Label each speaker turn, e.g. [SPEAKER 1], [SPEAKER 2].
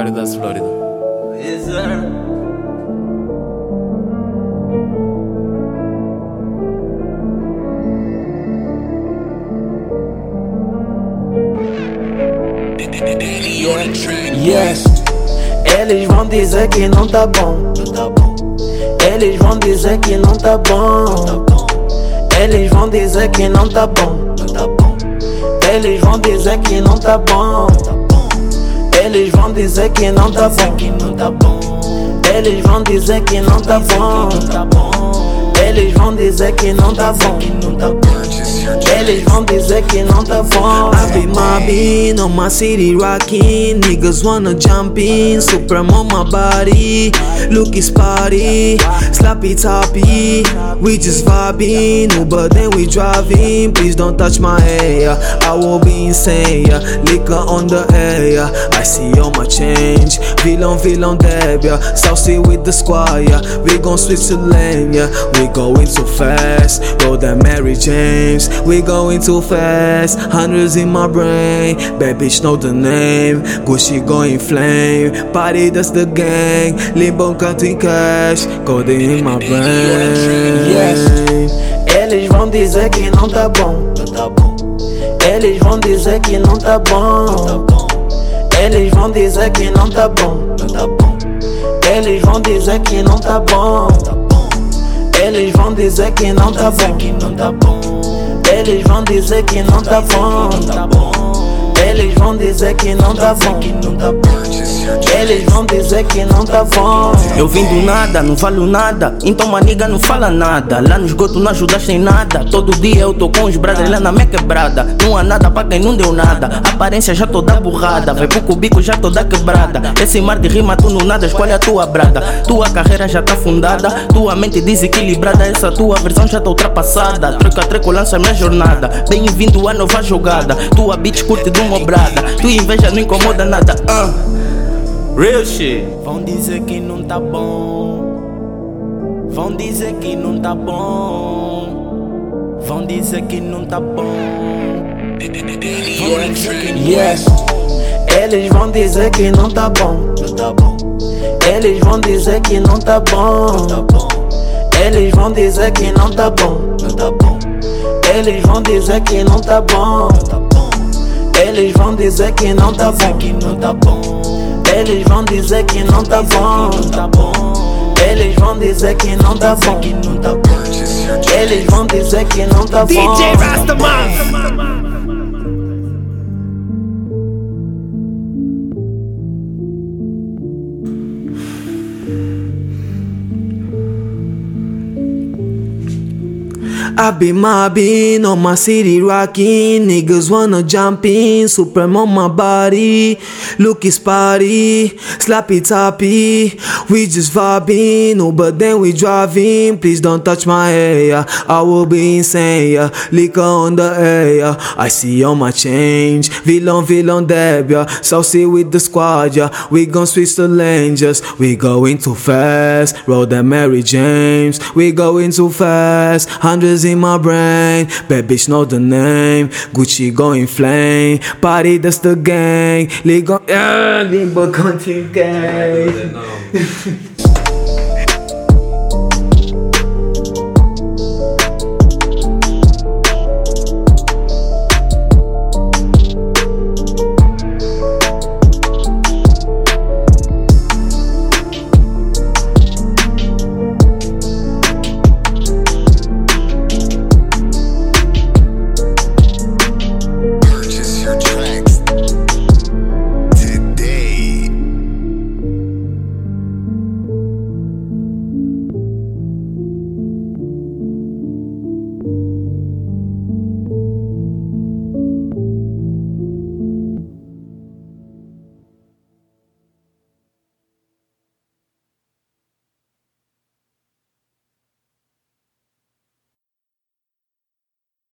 [SPEAKER 1] Florida.
[SPEAKER 2] Yes, sir.
[SPEAKER 3] Yes. Eles vão dizer que não tá bom. Eles vão dizer que não tá bom. Eles vão dizer que não tá bom. Eles vão dizer que não tá bom. Elle est vend des qui non d'avant. Elle est vend des qui non d'avant. Eles dizer que não bom. Eles vão dizer que não tá bom.
[SPEAKER 4] I be mobbing on my city rocking. Niggas wanna jump in. Supreme on my body. Look is party. Slappy toppy. We just vibing. Uber then we driving. Please don't touch my hair. I will be insane. Yeah. Liquor on the air. I see all my change. Villain, villain, deb. Yeah. Saucy with the squad. Yeah. We gon' switch to lane. Yeah. We going too fast. Roll that Mary James. We going too fast. Hundreds in my brain. Bad bitch know the name. Gucci going flame. Party that's the gang. Limbo counting cash. Coding in my brain.
[SPEAKER 3] Eles vão dizer que não tá bom. Eles vão dizer que não tá bom. Eles vão dizer que não tá bom. Eles vão dizer que não tá bom. Belle, je vends des œufs qui n'en tapent pas. Je qui. Eles vão dizer que não tá bom. Eles vão dizer que não tá bom.
[SPEAKER 2] Eu vim do nada, não valho nada. Então maniga não fala nada. Lá no esgoto não ajudaste em nada. Todo dia eu tô com os brothers lá na minha quebrada. Não há nada pra quem não deu nada. Aparência já toda burrada. Vai pro cubico já toda quebrada. Esse mar de rima tu não nada, escolhe a tua brada. Tua carreira já tá fundada. Tua mente desequilibrada. Essa tua versão já tá ultrapassada. Troca treco, lança minha jornada. Bem-vindo à nova jogada. Tua bitch curte de uma brada. Tua inveja não incomoda nada. ah. Real shit. Vão dizer que não tá bom. Vão dizer que não tá bom. Vão dizer que não tá bom. Vão dizer que não
[SPEAKER 3] Yes. Eles vão dizer que não tá bom. Eles vão dizer que não tá bom. Eles vão dizer que não tá bom. Eles vão dizer que não tá bom. Eles vão dizer que não tá bom. Eles vão dizer que não tá bom. Eles vão dizer que não tá bom. Eles vão dizer que não tá bom.
[SPEAKER 5] DJ Rastaman.
[SPEAKER 4] I be mobbing on my city rocking. Niggas wanna jump in. Supreme on my body. Look is party. Slappy toppy. Eh. We just vibing. Oh, but then we driving. Please don't touch my hair. I will be insane. Yeah. Liquor on the air. I see all my change. Villain, villain, deb. Yeah. Saucy with the squad. Yeah. We gon' switch the lane. Just we going too fast. Roll that Mary James. We going too fast. Hundreds in my brain. Bad bitch know the name. Gucci going flame. Party that's the gang. Limbo, yeah, limbo content gang.